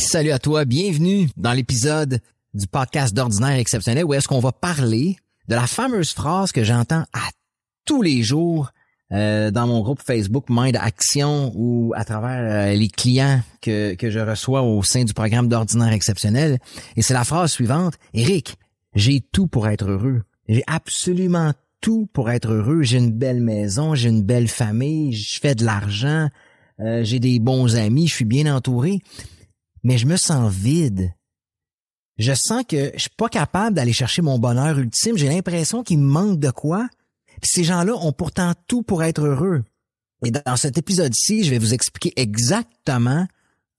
Salut à toi, bienvenue dans l'épisode du podcast d'ordinaire exceptionnel où est-ce qu'on va parler de la fameuse phrase que j'entends à tous les jours euh, dans mon groupe Facebook Mind Action ou à travers euh, les clients que, que je reçois au sein du programme d'ordinaire exceptionnel. Et c'est la phrase suivante. Eric, j'ai tout pour être heureux. J'ai absolument tout pour être heureux. J'ai une belle maison, j'ai une belle famille, je fais de l'argent, euh, j'ai des bons amis, je suis bien entouré mais je me sens vide. Je sens que je suis pas capable d'aller chercher mon bonheur ultime. J'ai l'impression qu'il me manque de quoi. Ces gens-là ont pourtant tout pour être heureux. Et dans cet épisode-ci, je vais vous expliquer exactement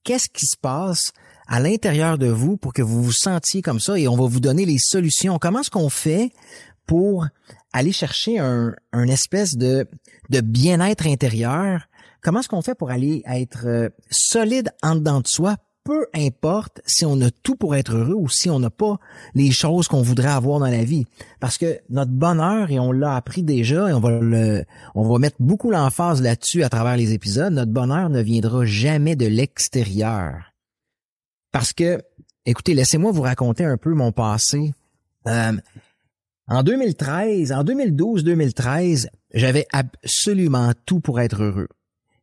qu'est-ce qui se passe à l'intérieur de vous pour que vous vous sentiez comme ça et on va vous donner les solutions. Comment est-ce qu'on fait pour aller chercher un, un espèce de, de bien-être intérieur? Comment est-ce qu'on fait pour aller être euh, solide en dedans de soi peu importe si on a tout pour être heureux ou si on n'a pas les choses qu'on voudrait avoir dans la vie. Parce que notre bonheur, et on l'a appris déjà, et on va on va mettre beaucoup l'emphase là-dessus à travers les épisodes, notre bonheur ne viendra jamais de l'extérieur. Parce que, écoutez, laissez-moi vous raconter un peu mon passé. Euh, en 2013, en 2012-2013, j'avais absolument tout pour être heureux.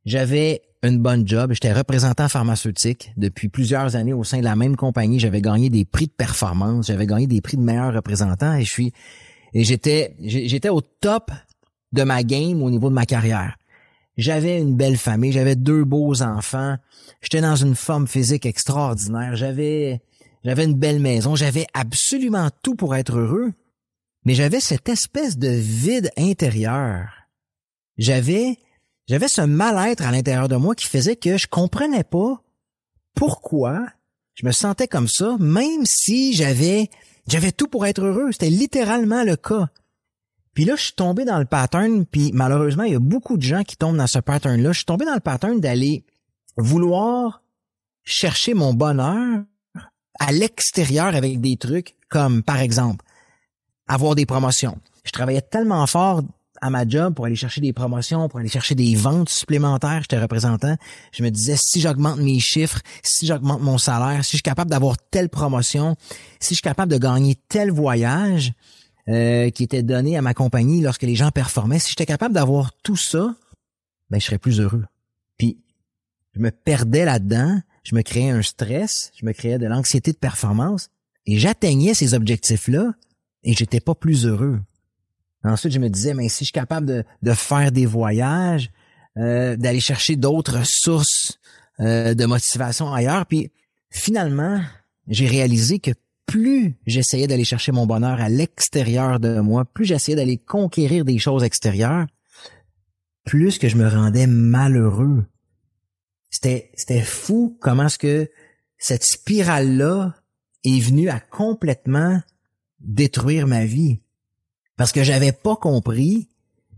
J'avais une bonne job. J'étais représentant pharmaceutique depuis plusieurs années au sein de la même compagnie. J'avais gagné des prix de performance, j'avais gagné des prix de meilleur représentant et je suis et j'étais j'étais au top de ma game au niveau de ma carrière. J'avais une belle famille, j'avais deux beaux enfants, j'étais dans une forme physique extraordinaire, j'avais j'avais une belle maison, j'avais absolument tout pour être heureux, mais j'avais cette espèce de vide intérieur. J'avais j'avais ce mal-être à l'intérieur de moi qui faisait que je comprenais pas pourquoi je me sentais comme ça, même si j'avais j'avais tout pour être heureux. C'était littéralement le cas. Puis là, je suis tombé dans le pattern, puis malheureusement, il y a beaucoup de gens qui tombent dans ce pattern-là. Je suis tombé dans le pattern d'aller vouloir chercher mon bonheur à l'extérieur avec des trucs comme, par exemple, avoir des promotions. Je travaillais tellement fort à ma job pour aller chercher des promotions, pour aller chercher des ventes supplémentaires, j'étais représentant, je me disais si j'augmente mes chiffres, si j'augmente mon salaire, si je suis capable d'avoir telle promotion, si je suis capable de gagner tel voyage euh, qui était donné à ma compagnie lorsque les gens performaient, si j'étais capable d'avoir tout ça, ben je serais plus heureux. Puis je me perdais là-dedans, je me créais un stress, je me créais de l'anxiété de performance et j'atteignais ces objectifs-là et j'étais pas plus heureux. Ensuite, je me disais, mais si je suis capable de, faire des voyages, euh, d'aller chercher d'autres sources euh, de motivation ailleurs, puis finalement, j'ai réalisé que plus j'essayais d'aller chercher mon bonheur à l'extérieur de moi, plus j'essayais d'aller conquérir des choses extérieures, plus que je me rendais malheureux. C'était, c'était fou comment est-ce que cette spirale-là est venue à complètement détruire ma vie. Parce que j'avais pas compris,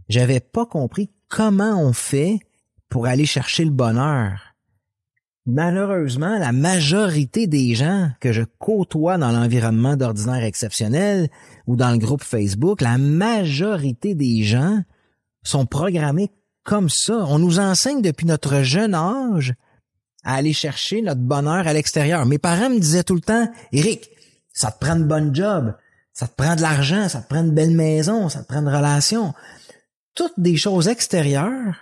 j'avais pas compris comment on fait pour aller chercher le bonheur. Malheureusement, la majorité des gens que je côtoie dans l'environnement d'ordinaire exceptionnel ou dans le groupe Facebook, la majorité des gens sont programmés comme ça. On nous enseigne depuis notre jeune âge à aller chercher notre bonheur à l'extérieur. Mes parents me disaient tout le temps, Eric, ça te prend une bonne job, ça te prend de l'argent, ça te prend une belle maison, ça te prend une relation. Toutes des choses extérieures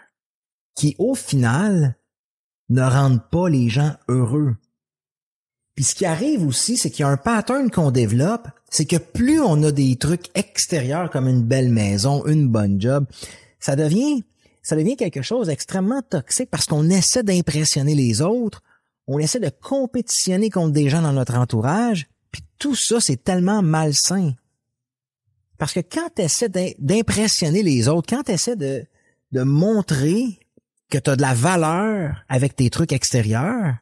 qui, au final, ne rendent pas les gens heureux. Puis ce qui arrive aussi, c'est qu'il y a un pattern qu'on développe, c'est que plus on a des trucs extérieurs comme une belle maison, une bonne job, ça devient, ça devient quelque chose d'extrêmement toxique parce qu'on essaie d'impressionner les autres, on essaie de compétitionner contre des gens dans notre entourage, puis tout ça, c'est tellement malsain. Parce que quand tu essaies d'impressionner les autres, quand tu essaies de, montrer que tu as de la valeur avec tes trucs extérieurs,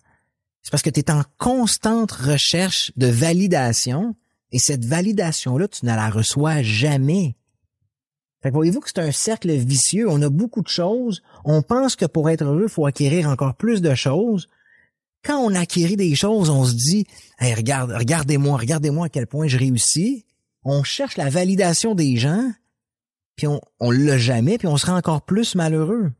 c'est parce que tu es en constante recherche de validation et cette validation-là, tu ne la reçois jamais. Voyez-vous que c'est un cercle vicieux. On a beaucoup de choses. On pense que pour être heureux, il faut acquérir encore plus de choses. Quand on acquérit des choses, on se dit, hey, regarde, regardez-moi, regardez-moi à quel point je réussis. On cherche la validation des gens, puis on, on l'a jamais, puis on sera encore plus malheureux.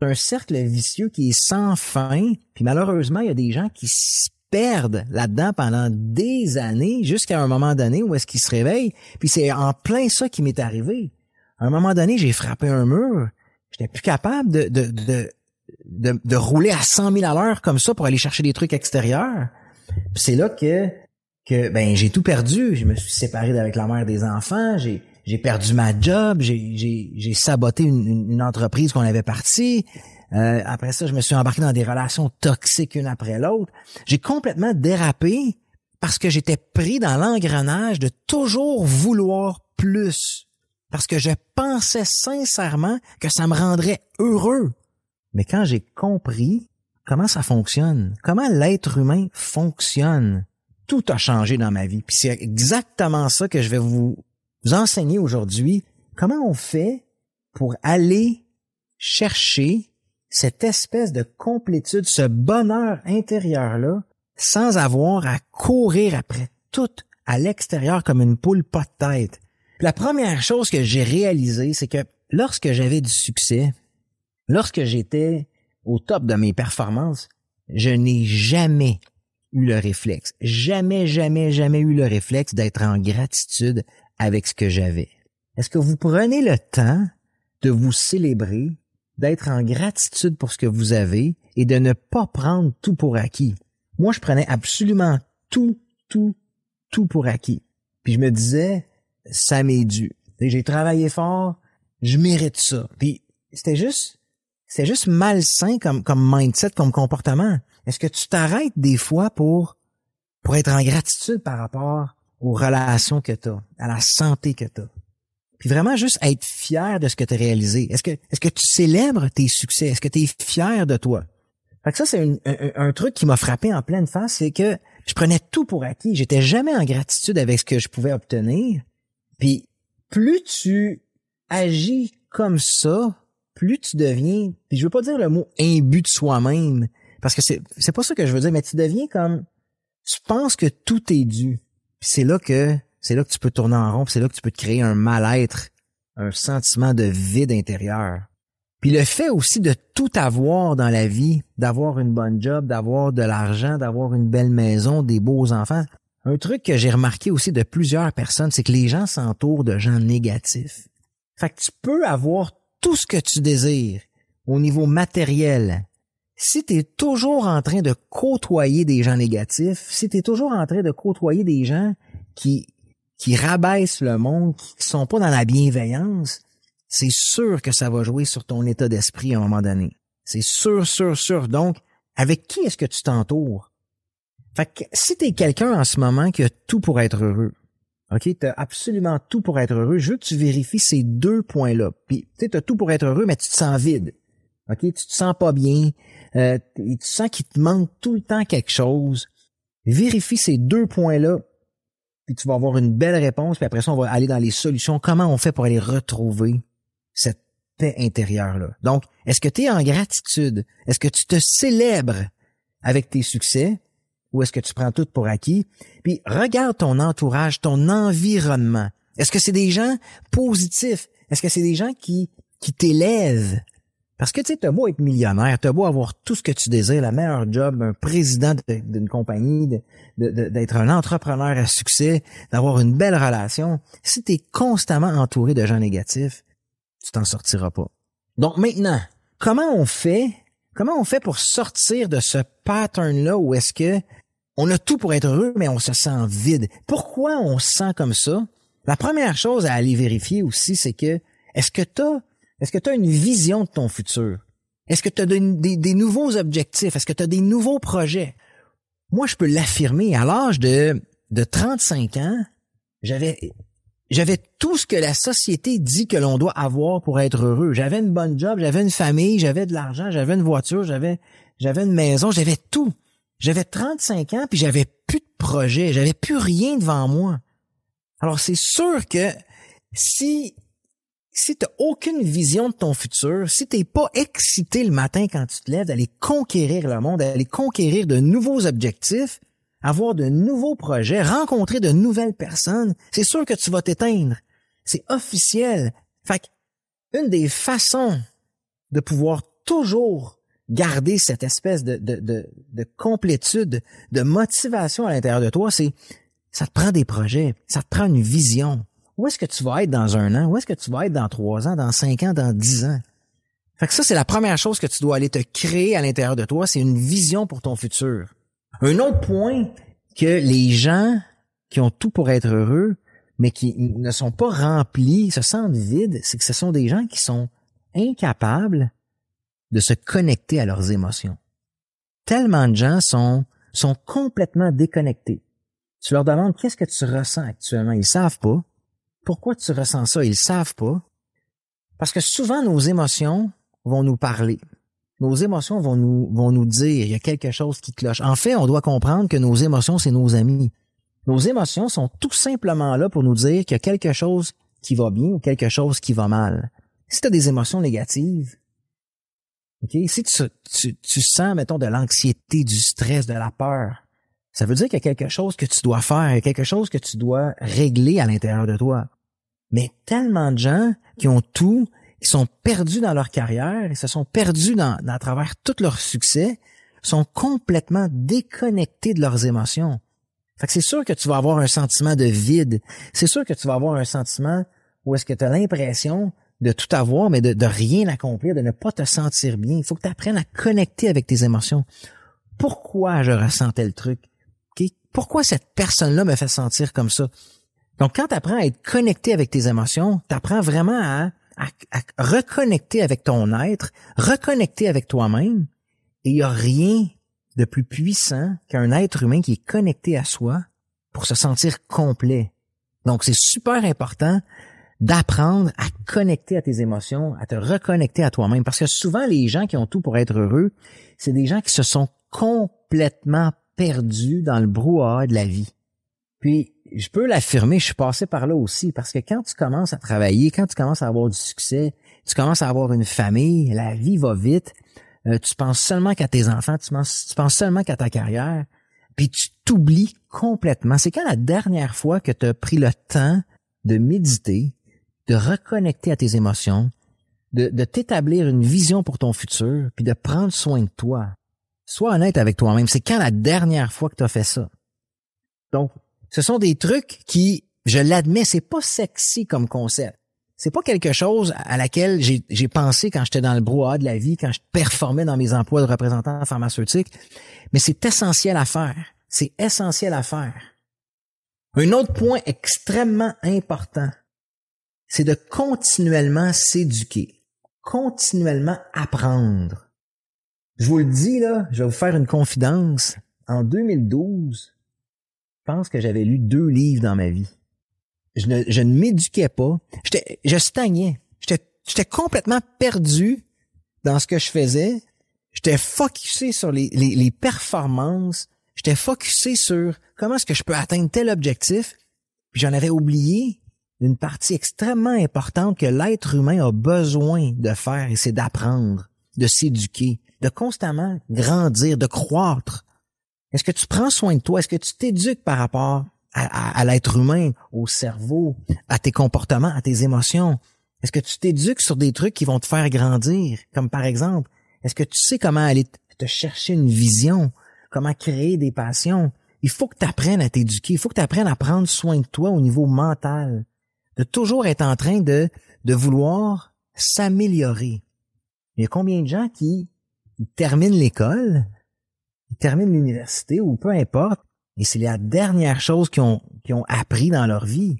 C'est un cercle vicieux qui est sans fin, puis malheureusement, il y a des gens qui se perdent là-dedans pendant des années, jusqu'à un moment donné où est-ce qu'ils se réveillent, puis c'est en plein ça qui m'est arrivé. À un moment donné, j'ai frappé un mur, j'étais plus capable de, de, rouler à 100 000 à l'heure comme ça pour aller chercher des trucs extérieurs. c'est là que que ben j'ai tout perdu. Je me suis séparé avec la mère des enfants. J'ai j'ai perdu ma job. J'ai saboté une, une, entreprise qu'on avait partie. Euh, après ça, je me suis embarqué dans des relations toxiques une après l'autre. J'ai complètement dérapé parce que j'étais pris dans l'engrenage de toujours vouloir plus. Parce que je pensais sincèrement que ça me rendrait heureux. Mais quand j'ai compris comment ça fonctionne, comment l'être humain fonctionne, tout a changé dans ma vie. Puis c'est exactement ça que je vais vous, enseigner aujourd'hui. Comment on fait pour aller chercher cette espèce de complétude, ce bonheur intérieur-là, sans avoir à courir après tout à l'extérieur comme une poule pas de tête? la première chose que j'ai réalisée, c'est que lorsque j'avais du succès, lorsque j'étais au top de mes performances, je n'ai jamais eu le réflexe, jamais, jamais, jamais eu le réflexe d'être en gratitude avec ce que j'avais. Est-ce que vous prenez le temps de vous célébrer, d'être en gratitude pour ce que vous avez et de ne pas prendre tout pour acquis? Moi, je prenais absolument tout, tout, tout pour acquis. Puis je me disais, ça m'est dû. J'ai travaillé fort, je mérite ça. Puis c'était juste, c'était juste malsain comme, comme mindset, comme comportement. Est-ce que tu t'arrêtes des fois pour, pour être en gratitude par rapport aux relations que tu as, à la santé que tu as? Puis vraiment juste être fier de ce que tu as réalisé. Est-ce que, est-ce que tu célèbres tes succès? Est-ce que tu es fier de toi? Fait que ça, c'est un, un, truc qui m'a frappé en pleine face, c'est que je prenais tout pour acquis. J'étais jamais en gratitude avec ce que je pouvais obtenir. Puis plus tu agis comme ça, plus tu deviens, puis je veux pas dire le mot imbu de soi-même, parce que c'est c'est pas ça que je veux dire, mais tu deviens comme tu penses que tout est dû. Puis c'est là que c'est là que tu peux tourner en rond, c'est là que tu peux te créer un mal-être, un sentiment de vide intérieur. Puis le fait aussi de tout avoir dans la vie, d'avoir une bonne job, d'avoir de l'argent, d'avoir une belle maison, des beaux enfants. Un truc que j'ai remarqué aussi de plusieurs personnes, c'est que les gens s'entourent de gens négatifs. Fait que tu peux avoir tout ce que tu désires au niveau matériel, si tu es toujours en train de côtoyer des gens négatifs, si tu es toujours en train de côtoyer des gens qui qui rabaissent le monde, qui sont pas dans la bienveillance, c'est sûr que ça va jouer sur ton état d'esprit à un moment donné. C'est sûr, sûr, sûr. Donc, avec qui est-ce que tu t'entoures? Fait que si t'es quelqu'un en ce moment qui a tout pour être heureux, OK, t'as absolument tout pour être heureux, je veux que tu vérifies ces deux points-là. Puis, tu as tout pour être heureux, mais tu te sens vide. OK, tu te sens pas bien, euh, tu sens qu'il te manque tout le temps quelque chose, vérifie ces deux points-là, puis tu vas avoir une belle réponse, puis après ça, on va aller dans les solutions. Comment on fait pour aller retrouver cette paix intérieure-là? Donc, est-ce que tu es en gratitude? Est-ce que tu te célèbres avec tes succès? Ou est-ce que tu prends tout pour acquis? Puis regarde ton entourage, ton environnement. Est-ce que c'est des gens positifs? Est-ce que c'est des gens qui, qui t'élèvent? Parce que tu sais, t'as beau être millionnaire, t'as beau avoir tout ce que tu désires, la meilleure job, un président d'une compagnie, d'être un entrepreneur à succès, d'avoir une belle relation. Si tu es constamment entouré de gens négatifs, tu t'en sortiras pas. Donc maintenant, comment on fait, comment on fait pour sortir de ce pattern-là où est-ce que on a tout pour être heureux, mais on se sent vide? Pourquoi on se sent comme ça? La première chose à aller vérifier aussi, c'est que est-ce que tu as est-ce que tu as une vision de ton futur? Est-ce que tu as des, nouveaux objectifs? Est-ce que tu as des nouveaux projets? Moi, je peux l'affirmer. À l'âge de, de 35 ans, j'avais tout ce que la société dit que l'on doit avoir pour être heureux. J'avais une bonne job, j'avais une famille, j'avais de l'argent, j'avais une voiture, j'avais une maison, j'avais tout. J'avais 35 ans puis j'avais plus de projet, j'avais plus rien devant moi. Alors c'est sûr que si si t'as aucune vision de ton futur, si t'es pas excité le matin quand tu te lèves d'aller conquérir le monde, d'aller conquérir de nouveaux objectifs, avoir de nouveaux projets, rencontrer de nouvelles personnes, c'est sûr que tu vas t'éteindre. C'est officiel. Fait une des façons de pouvoir toujours garder cette espèce de, de, de, de complétude, de motivation à l'intérieur de toi, c'est ça te prend des projets, ça te prend une vision. Où est-ce que tu vas être dans un an? Où est-ce que tu vas être dans trois ans, dans cinq ans, dans dix ans? Fait que ça, c'est la première chose que tu dois aller te créer à l'intérieur de toi, c'est une vision pour ton futur. Un autre point que les gens qui ont tout pour être heureux, mais qui ne sont pas remplis, se sentent vides, c'est que ce sont des gens qui sont incapables de se connecter à leurs émotions. Tellement de gens sont, sont complètement déconnectés. Tu leur demandes qu'est-ce que tu ressens actuellement? Ils savent pas. Pourquoi tu ressens ça? Ils savent pas. Parce que souvent, nos émotions vont nous parler. Nos émotions vont nous, vont nous dire, il y a quelque chose qui cloche. En fait, on doit comprendre que nos émotions, c'est nos amis. Nos émotions sont tout simplement là pour nous dire qu'il y a quelque chose qui va bien ou quelque chose qui va mal. Si tu as des émotions négatives, si tu, tu, sens, mettons, de l'anxiété, du stress, de la peur, ça veut dire qu'il y a quelque chose que tu dois faire, quelque chose que tu dois régler à l'intérieur de toi. Mais tellement de gens qui ont tout, qui sont perdus dans leur carrière, ils se sont perdus dans, à travers tout leur succès, sont complètement déconnectés de leurs émotions. Fait que c'est sûr que tu vas avoir un sentiment de vide. C'est sûr que tu vas avoir un sentiment où est-ce que tu as l'impression de tout avoir, mais de, rien accomplir, de ne pas te sentir bien. Il faut que tu apprennes à connecter avec tes émotions. Pourquoi je ressentais le truc? Pourquoi cette personne-là me fait sentir comme ça? Donc, quand tu apprends à être connecté avec tes émotions, tu apprends vraiment à, à, reconnecter avec ton être, reconnecter avec toi-même, et il n'y a rien de plus puissant qu'un être humain qui est connecté à soi pour se sentir complet. Donc, c'est super important d'apprendre à connecter à tes émotions, à te reconnecter à toi-même. Parce que souvent, les gens qui ont tout pour être heureux, c'est des gens qui se sont complètement perdus dans le brouhaha de la vie. Puis, je peux l'affirmer, je suis passé par là aussi, parce que quand tu commences à travailler, quand tu commences à avoir du succès, tu commences à avoir une famille, la vie va vite, euh, tu penses seulement qu'à tes enfants, tu penses, tu penses seulement qu'à ta carrière, puis tu t'oublies complètement. C'est quand la dernière fois que tu as pris le temps de méditer, de reconnecter à tes émotions, de, t'établir une vision pour ton futur, puis de prendre soin de toi. Sois honnête avec toi-même. C'est quand la dernière fois que tu as fait ça? Donc, ce sont des trucs qui, je l'admets, c'est pas sexy comme concept. C'est pas quelque chose à laquelle j'ai pensé quand j'étais dans le brouhaha de la vie, quand je performais dans mes emplois de représentant pharmaceutique, mais c'est essentiel à faire. C'est essentiel à faire. Un autre point extrêmement important, c'est de continuellement s'éduquer, continuellement apprendre. Je vous le dis là, je vais vous faire une confidence. En 2012, je pense que j'avais lu deux livres dans ma vie. Je ne, m'éduquais pas. J'étais, je stagnais. J'étais, j'étais complètement perdu dans ce que je faisais. J'étais focusé sur les, les, les performances. J'étais focusé sur comment est-ce que je peux atteindre tel objectif. Puis j'en avais oublié une partie extrêmement importante que l'être humain a besoin de faire et c'est d'apprendre, de s'éduquer, de constamment grandir, de croître. Est-ce que tu prends soin de toi? Est-ce que tu t'éduques par rapport à, l'être humain, au cerveau, à tes comportements, à tes émotions? Est-ce que tu t'éduques sur des trucs qui vont te faire grandir? Comme par exemple, est-ce que tu sais comment aller te chercher une vision? Comment créer des passions? Il faut que tu apprennes à t'éduquer. Il faut que tu apprennes à prendre soin de toi au niveau mental de toujours être en train de, de vouloir s'améliorer. Il y a combien de gens qui terminent l'école, ils terminent l'université ou peu importe, et c'est la dernière chose qu'ils ont, ont appris dans leur vie.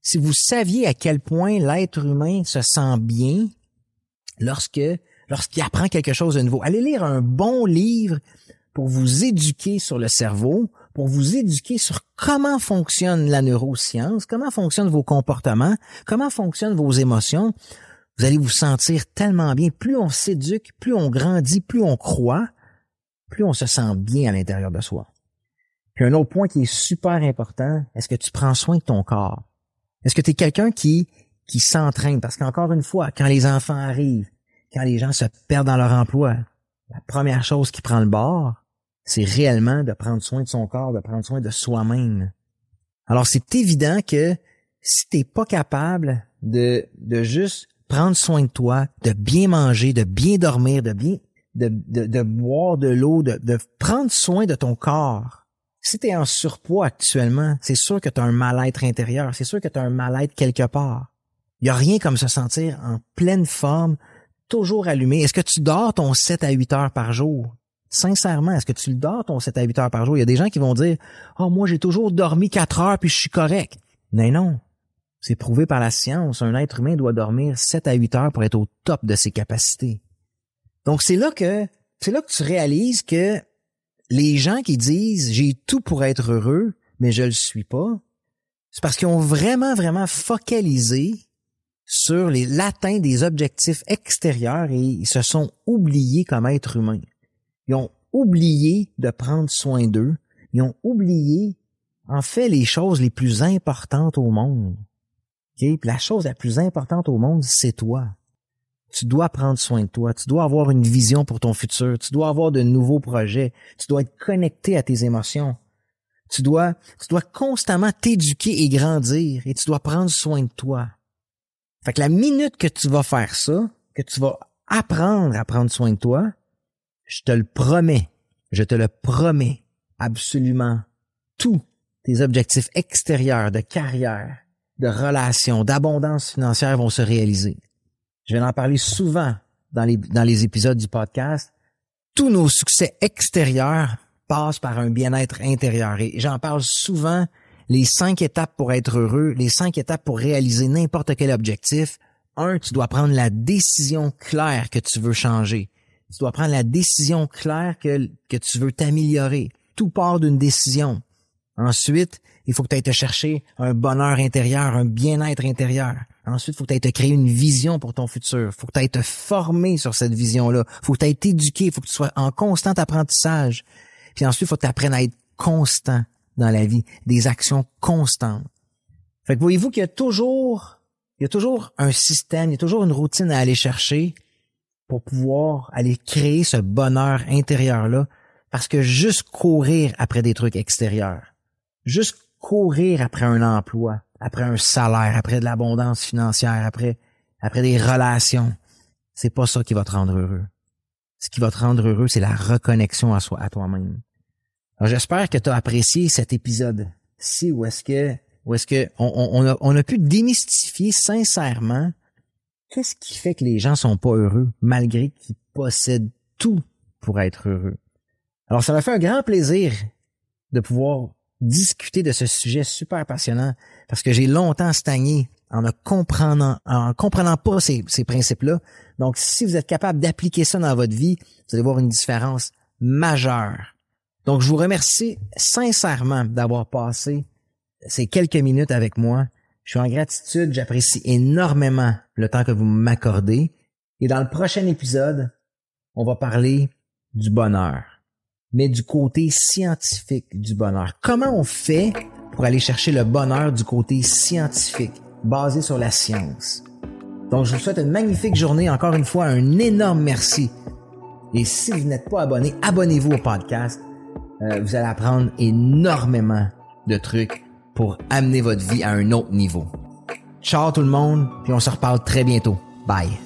Si vous saviez à quel point l'être humain se sent bien lorsque, lorsqu'il apprend quelque chose de nouveau, allez lire un bon livre pour vous éduquer sur le cerveau, pour vous éduquer sur comment fonctionne la neuroscience, comment fonctionnent vos comportements, comment fonctionnent vos émotions. Vous allez vous sentir tellement bien. Plus on s'éduque, plus on grandit, plus on croit, plus on se sent bien à l'intérieur de soi. Puis un autre point qui est super important, est-ce que tu prends soin de ton corps? Est-ce que tu es quelqu'un qui, qui s'entraîne? Parce qu'encore une fois, quand les enfants arrivent, quand les gens se perdent dans leur emploi, la première chose qui prend le bord, c'est réellement de prendre soin de son corps, de prendre soin de soi-même. Alors c'est évident que si t'es pas capable de, de juste prendre soin de toi, de bien manger, de bien dormir, de bien de, de, boire de l'eau, de, de prendre soin de ton corps. Si tu es en surpoids actuellement, c'est sûr que tu as un mal-être intérieur, c'est sûr que tu as un mal-être quelque part. Il y a rien comme se sentir en pleine forme, toujours allumé. Est-ce que tu dors ton 7 à 8 heures par jour? Sincèrement, est-ce que tu le dors ton 7 à 8 heures par jour? Il y a des gens qui vont dire, oh, moi, j'ai toujours dormi 4 heures puis je suis correct. Mais non. C'est prouvé par la science. Un être humain doit dormir 7 à 8 heures pour être au top de ses capacités. Donc, c'est là que, c'est là que tu réalises que les gens qui disent j'ai tout pour être heureux, mais je le suis pas, c'est parce qu'ils ont vraiment, vraiment focalisé sur l'atteinte des objectifs extérieurs et ils se sont oubliés comme être humains. Ils ont oublié de prendre soin d'eux. Ils ont oublié, en fait, les choses les plus importantes au monde. Okay? la chose la plus importante au monde, c'est toi. Tu dois prendre soin de toi. Tu dois avoir une vision pour ton futur. Tu dois avoir de nouveaux projets. Tu dois être connecté à tes émotions. Tu dois, tu dois constamment t'éduquer et grandir et tu dois prendre soin de toi. Fait que la minute que tu vas faire ça, que tu vas apprendre à prendre soin de toi, je te le promets, je te le promets, absolument tous tes objectifs extérieurs de carrière, de relations, d'abondance financière vont se réaliser. Je vais en parler souvent dans les, dans les épisodes du podcast. Tous nos succès extérieurs passent par un bien-être intérieur et j'en parle souvent les cinq étapes pour être heureux, les cinq étapes pour réaliser n'importe quel objectif. Un, tu dois prendre la décision claire que tu veux changer. Tu dois prendre la décision claire que, tu veux t'améliorer. Tout part d'une décision. Ensuite, il faut que tu ailles te chercher un bonheur intérieur, un bien-être intérieur. Ensuite, il faut que tu ailles te créer une vision pour ton futur. Il faut que tu ailles te former sur cette vision-là. Il faut que tu ailles t'éduquer. Il faut que tu sois en constant apprentissage. Puis ensuite, il faut que tu apprennes à être constant dans la vie. Des actions constantes. Fait que voyez-vous qu'il y a toujours, il y a toujours un système, il y a toujours une routine à aller chercher pour pouvoir aller créer ce bonheur intérieur-là. Parce que juste courir après des trucs extérieurs, juste courir après un emploi, après un salaire, après de l'abondance financière, après, après des relations, c'est pas ça qui va te rendre heureux. Ce qui va te rendre heureux, c'est la reconnexion à soi, à toi-même. Alors, j'espère que tu as apprécié cet épisode-ci où est-ce que, où est-ce que on, a, on a pu démystifier sincèrement Qu'est-ce qui fait que les gens sont pas heureux malgré qu'ils possèdent tout pour être heureux? Alors, ça m'a fait un grand plaisir de pouvoir discuter de ce sujet super passionnant parce que j'ai longtemps stagné en ne comprenant, en comprenant pas ces, ces principes-là. Donc, si vous êtes capable d'appliquer ça dans votre vie, vous allez voir une différence majeure. Donc, je vous remercie sincèrement d'avoir passé ces quelques minutes avec moi. Je suis en gratitude, j'apprécie énormément le temps que vous m'accordez. Et dans le prochain épisode, on va parler du bonheur, mais du côté scientifique du bonheur. Comment on fait pour aller chercher le bonheur du côté scientifique, basé sur la science? Donc, je vous souhaite une magnifique journée. Encore une fois, un énorme merci. Et si vous n'êtes pas abonné, abonnez-vous au podcast. Euh, vous allez apprendre énormément de trucs pour amener votre vie à un autre niveau. Ciao tout le monde, puis on se reparle très bientôt. Bye.